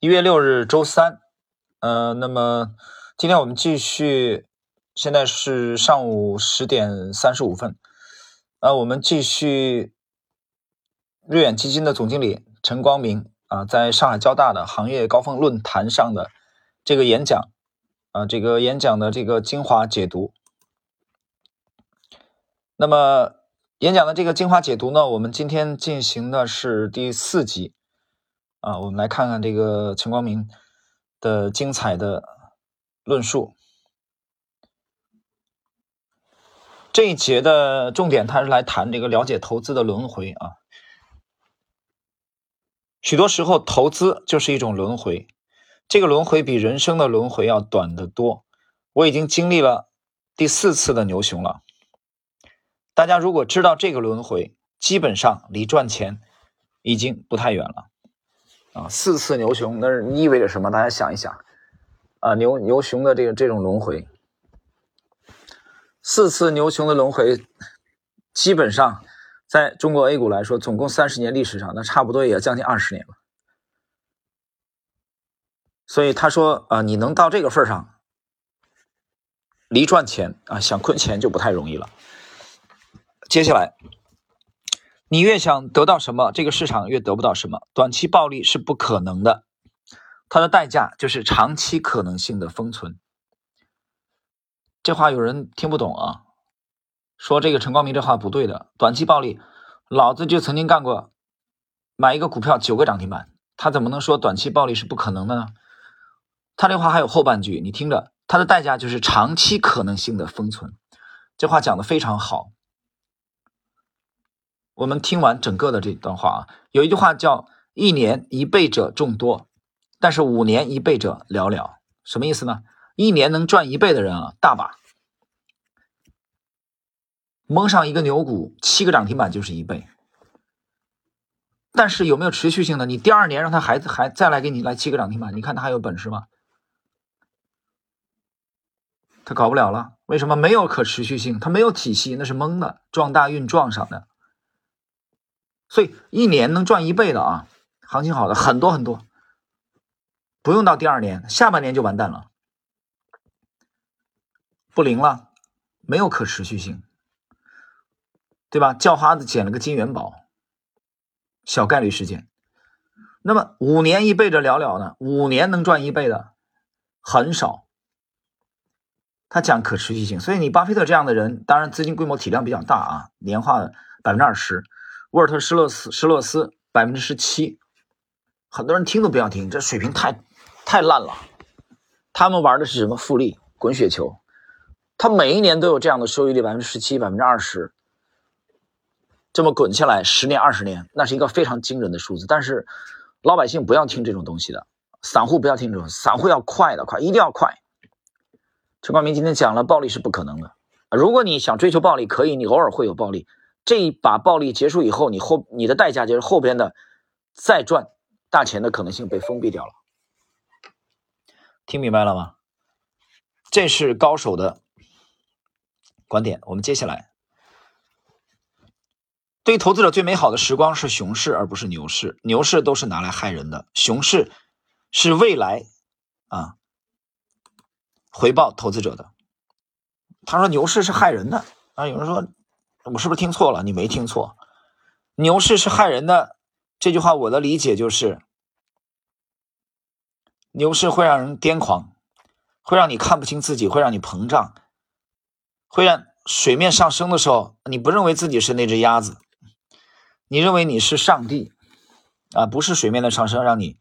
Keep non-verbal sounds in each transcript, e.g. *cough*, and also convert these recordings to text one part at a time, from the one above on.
一月六日周三，呃，那么今天我们继续，现在是上午十点三十五分，呃，我们继续瑞远基金的总经理陈光明啊，在上海交大的行业高峰论坛上的这个演讲啊，这个演讲的这个精华解读。那么演讲的这个精华解读呢，我们今天进行的是第四集。啊，我们来看看这个陈光明的精彩的论述。这一节的重点，他是来谈这个了解投资的轮回啊。许多时候，投资就是一种轮回，这个轮回比人生的轮回要短得多。我已经经历了第四次的牛熊了。大家如果知道这个轮回，基本上离赚钱已经不太远了。啊，四次牛熊，那是意味着什么？大家想一想，啊，牛牛熊的这个这种轮回，四次牛熊的轮回，基本上在中国 A 股来说，总共三十年历史上，那差不多也将近二十年了。所以他说啊，你能到这个份上，离赚钱啊，想亏钱就不太容易了。接下来。你越想得到什么，这个市场越得不到什么。短期暴利是不可能的，它的代价就是长期可能性的封存。这话有人听不懂啊？说这个陈光明这话不对的。短期暴利，老子就曾经干过，买一个股票九个涨停板，他怎么能说短期暴利是不可能的呢？他这话还有后半句，你听着，它的代价就是长期可能性的封存。这话讲的非常好。我们听完整个的这段话啊，有一句话叫“一年一倍者众多，但是五年一倍者寥寥”。什么意思呢？一年能赚一倍的人啊，大把。蒙上一个牛股，七个涨停板就是一倍。但是有没有持续性的？你第二年让他孩子还再来给你来七个涨停板，你看他还有本事吗？他搞不了了。为什么？没有可持续性，他没有体系，那是蒙的，撞大运撞上的。所以一年能赚一倍的啊，行情好的很多很多，不用到第二年，下半年就完蛋了，不灵了，没有可持续性，对吧？叫花子捡了个金元宝，小概率事件。那么五年一倍的寥寥呢？五年能赚一倍的很少。他讲可持续性，所以你巴菲特这样的人，当然资金规模体量比较大啊，年化百分之二十。沃尔特施洛斯施洛斯百分之十七，很多人听都不要听，这水平太太烂了。他们玩的是什么复利滚雪球？他每一年都有这样的收益率百分之十七百分之二十，这么滚下来十年二十年，那是一个非常惊人的数字。但是老百姓不要听这种东西的，散户不要听这种，散户要快的快，一定要快。陈光明今天讲了，暴利是不可能的。如果你想追求暴利，可以，你偶尔会有暴利。这一把暴利结束以后，你后你的代价就是后边的再赚大钱的可能性被封闭掉了。听明白了吗？这是高手的观点。我们接下来，对于投资者最美好的时光是熊市，而不是牛市。牛市都是拿来害人的，熊市是未来啊回报投资者的。他说牛市是害人的啊，有人说。我是不是听错了？你没听错，牛市是害人的。这句话我的理解就是，牛市会让人癫狂，会让你看不清自己，会让你膨胀，会让水面上升的时候，你不认为自己是那只鸭子，你认为你是上帝啊？不是水面的上升让你，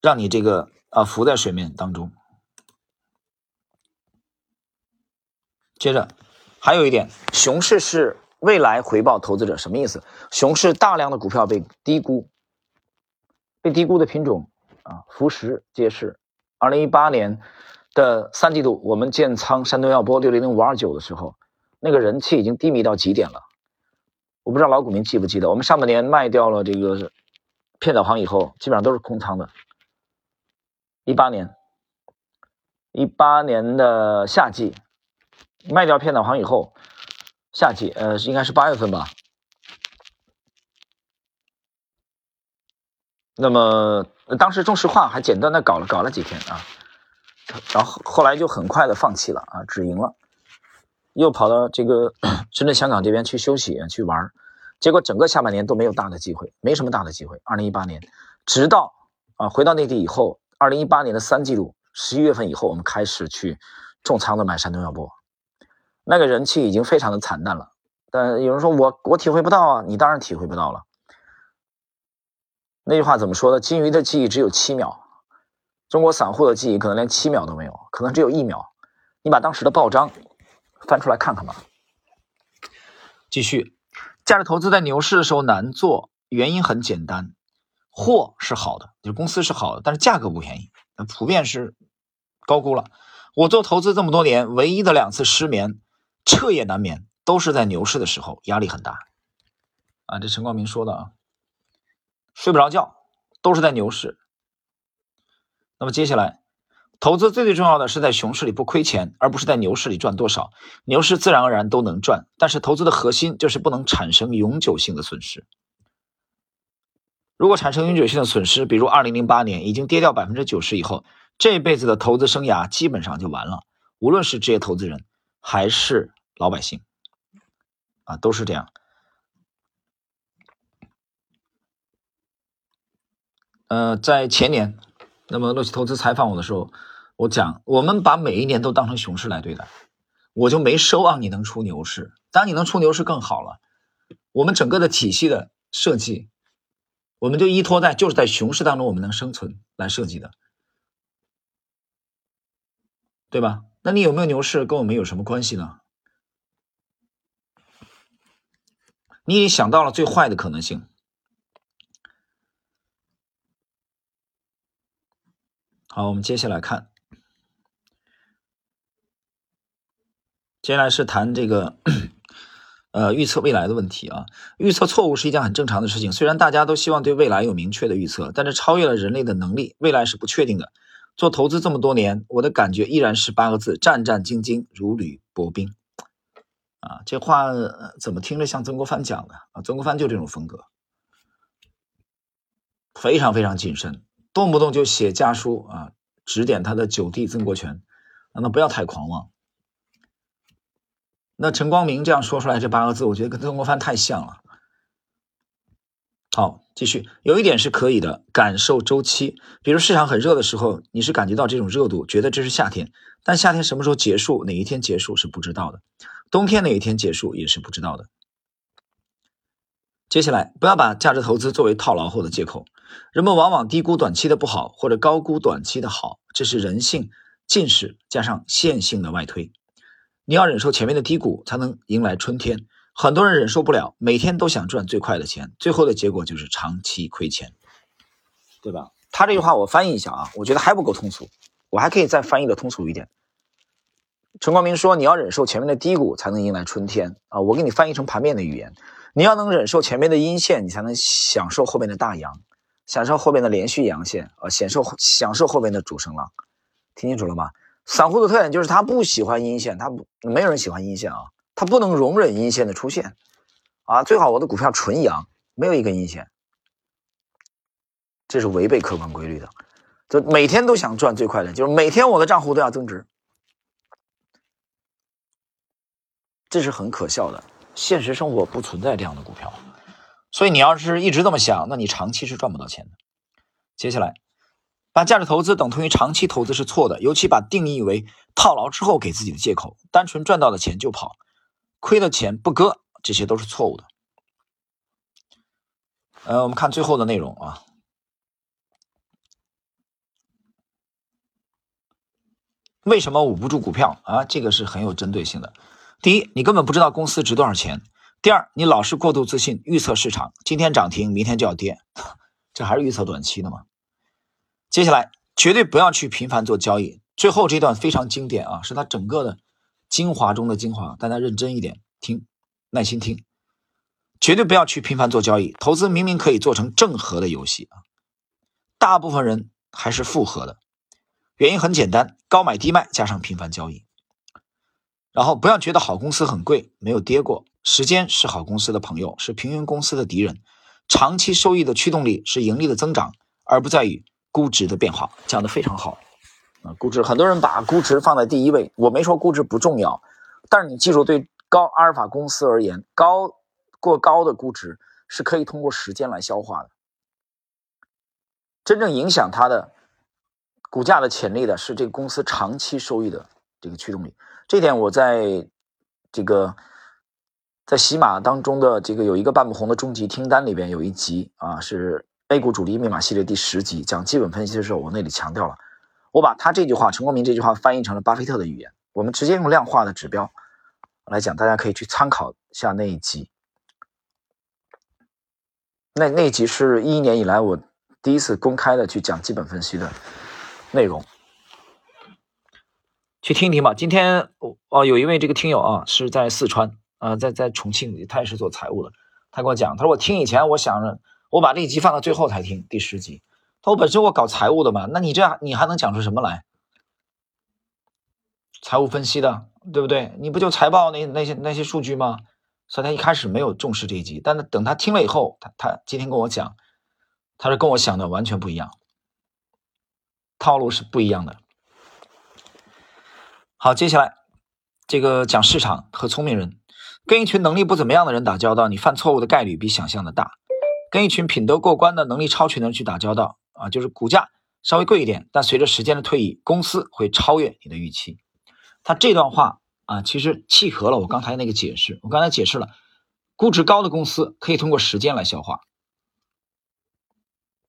让你这个啊浮在水面当中。接着。还有一点，熊市是未来回报投资者什么意思？熊市大量的股票被低估，被低估的品种啊，浮石皆是。二零一八年的三季度，我们建仓山东药波六零零五二九的时候，那个人气已经低迷到极点了。我不知道老股民记不记得，我们上半年卖掉了这个片导行以后，基本上都是空仓的。一八年，一八年的夏季。卖掉片导航以后，夏季呃应该是八月份吧，那么当时中石化还简单的搞了搞了几天啊，然后后来就很快的放弃了啊，止盈了，又跑到这个 *clears throat* 深圳、香港这边去休息去玩结果整个下半年都没有大的机会，没什么大的机会。二零一八年，直到啊回到内地以后，二零一八年的三季度十一月份以后，我们开始去重仓的买山东药波，那个人气已经非常的惨淡了。但有人说我我体会不到啊，你当然体会不到了。那句话怎么说的？金鱼的记忆只有七秒，中国散户的记忆可能连七秒都没有，可能只有一秒。你把当时的报章翻出来看看吧。继续，价值投资在牛市的时候难做，原因很简单，货是好的，就是公司是好的，但是价格不便宜，普遍是高估了。我做投资这么多年，唯一的两次失眠，彻夜难眠，都是在牛市的时候，压力很大。啊，这陈光明说的啊。睡不着觉，都是在牛市。那么接下来，投资最最重要的是在熊市里不亏钱，而不是在牛市里赚多少。牛市自然而然都能赚，但是投资的核心就是不能产生永久性的损失。如果产生永久性的损失，比如二零零八年已经跌掉百分之九十以后，这辈子的投资生涯基本上就完了。无论是职业投资人还是老百姓，啊，都是这样。呃，在前年，那么乐奇投资采访我的时候，我讲我们把每一年都当成熊市来对待，我就没奢望你能出牛市，当你能出牛市更好了。我们整个的体系的设计，我们就依托在就是在熊市当中我们能生存来设计的，对吧？那你有没有牛市跟我们有什么关系呢？你已经想到了最坏的可能性。好，我们接下来看，接下来是谈这个，呃，预测未来的问题啊。预测错误是一件很正常的事情，虽然大家都希望对未来有明确的预测，但是超越了人类的能力，未来是不确定的。做投资这么多年，我的感觉依然是八个字：战战兢兢，如履薄冰。啊，这话怎么听着像曾国藩讲的啊？曾国藩就这种风格，非常非常谨慎。动不动就写家书啊，指点他的九弟曾国荃，让他不要太狂妄。那陈光明这样说出来这八个字，我觉得跟曾国藩太像了。好，继续，有一点是可以的，感受周期。比如市场很热的时候，你是感觉到这种热度，觉得这是夏天，但夏天什么时候结束，哪一天结束是不知道的，冬天哪一天结束也是不知道的。接下来，不要把价值投资作为套牢后的借口。人们往往低估短期的不好，或者高估短期的好，这是人性近视加上线性的外推。你要忍受前面的低谷，才能迎来春天。很多人忍受不了，每天都想赚最快的钱，最后的结果就是长期亏钱，对吧？他这句话我翻译一下啊，我觉得还不够通俗，我还可以再翻译的通俗一点。陈光明说：“你要忍受前面的低谷，才能迎来春天啊！”我给你翻译成盘面的语言。你要能忍受前面的阴线，你才能享受后面的大阳，享受后面的连续阳线，啊，享受享受后面的主升浪，听清楚了吗？散户的特点就是他不喜欢阴线，他不没有人喜欢阴线啊，他不能容忍阴线的出现，啊，最好我的股票纯阳，没有一根阴线，这是违背客观规律的，就每天都想赚最快的，就是每天我的账户都要增值，这是很可笑的。现实生活不存在这样的股票，所以你要是一直这么想，那你长期是赚不到钱的。接下来，把价值投资等同于长期投资是错的，尤其把定义为套牢之后给自己的借口，单纯赚到的钱就跑，亏的钱不割，这些都是错误的。呃，我们看最后的内容啊，为什么捂不住股票啊？这个是很有针对性的。第一，你根本不知道公司值多少钱；第二，你老是过度自信，预测市场今天涨停，明天就要跌，这还是预测短期的吗？接下来，绝对不要去频繁做交易。最后这段非常经典啊，是它整个的精华中的精华，大家认真一点听，耐心听。绝对不要去频繁做交易，投资明明可以做成正和的游戏啊，大部分人还是负和的，原因很简单，高买低卖加上频繁交易。然后不要觉得好公司很贵，没有跌过。时间是好公司的朋友，是平庸公司的敌人。长期收益的驱动力是盈利的增长，而不在于估值的变化，讲的非常好啊。估值，很多人把估值放在第一位，我没说估值不重要，但是你记住，对高阿尔法公司而言，高过高的估值是可以通过时间来消化的。真正影响它的股价的潜力的是这个公司长期收益的这个驱动力。这点我在这个在喜马当中的这个有一个半不红的终极听单里边有一集啊，是 A 股主力密码系列第十集讲基本分析的时候，我那里强调了，我把他这句话陈光明这句话翻译成了巴菲特的语言，我们直接用量化的指标来讲，大家可以去参考下那一集。那那一集是一一年以来我。第一次公开的去讲基本分析的内容，去听听吧。今天哦，有一位这个听友啊，是在四川啊，在在重庆，他也是做财务的。他跟我讲，他说我听以前，我想着我把这一集放到最后才听第十集。他说本身我搞财务的嘛，那你这样你还能讲出什么来？财务分析的，对不对？你不就财报那那些那些数据吗？所以他一开始没有重视这一集，但是等他听了以后，他他今天跟我讲。他是跟我想的完全不一样，套路是不一样的。好，接下来这个讲市场和聪明人，跟一群能力不怎么样的人打交道，你犯错误的概率比想象的大；跟一群品德过关的能力超群的人去打交道，啊，就是股价稍微贵一点，但随着时间的推移，公司会超越你的预期。他这段话啊，其实契合了我刚才那个解释。我刚才解释了，估值高的公司可以通过时间来消化。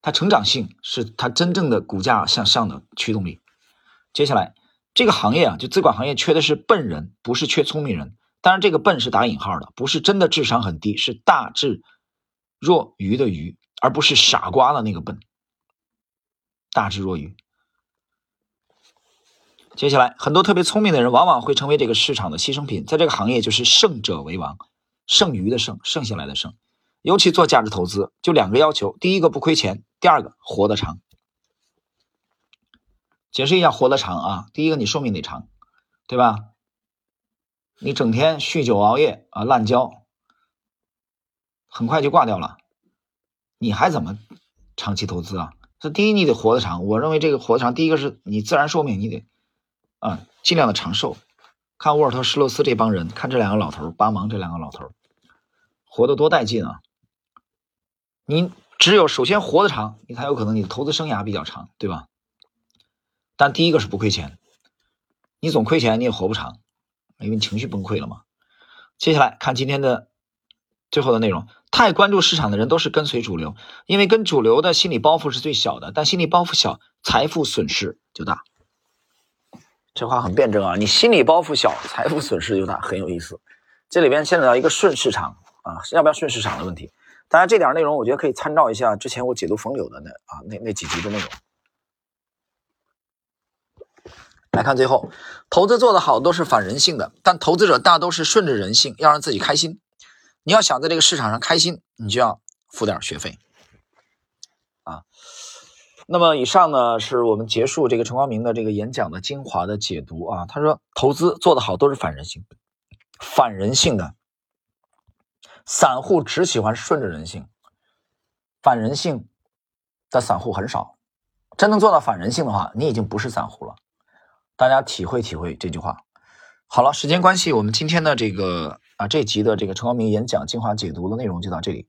它成长性是它真正的股价向上的驱动力。接下来，这个行业啊，就资管行业缺的是笨人，不是缺聪明人。当然，这个笨是打引号的，不是真的智商很低，是大智若愚的愚，而不是傻瓜的那个笨。大智若愚。接下来，很多特别聪明的人往往会成为这个市场的牺牲品，在这个行业就是胜者为王，剩余的剩，剩下来的剩。尤其做价值投资，就两个要求：第一个不亏钱，第二个活得长。解释一下活得长啊，第一个你寿命得长，对吧？你整天酗酒熬夜啊，滥交，很快就挂掉了，你还怎么长期投资啊？这第一你得活得长，我认为这个活得长，第一个是你自然寿命你得啊尽量的长寿。看沃尔特施洛斯这帮人，看这两个老头巴芒这两个老头活得多带劲啊！你只有首先活得长，你才有可能你的投资生涯比较长，对吧？但第一个是不亏钱，你总亏钱你也活不长，因为你情绪崩溃了嘛。接下来看今天的最后的内容，太关注市场的人都是跟随主流，因为跟主流的心理包袱是最小的，但心理包袱小，财富损失就大。这话很辩证啊，你心理包袱小，财富损失就大，很有意思。这里边牵扯到一个顺市场啊，要不要顺市场的问题。当然，这点内容我觉得可以参照一下之前我解读冯柳的那啊那那几集的内容。来看最后，投资做得好都是反人性的，但投资者大都是顺着人性，要让自己开心。你要想在这个市场上开心，你就要付点学费啊。那么以上呢，是我们结束这个陈光明的这个演讲的精华的解读啊。他说，投资做得好都是反人性，反人性的。散户只喜欢顺着人性，反人性的散户很少。真能做到反人性的话，你已经不是散户了。大家体会体会这句话。好了，时间关系，我们今天的这个啊这集的这个陈光明演讲精华解读的内容就到这里。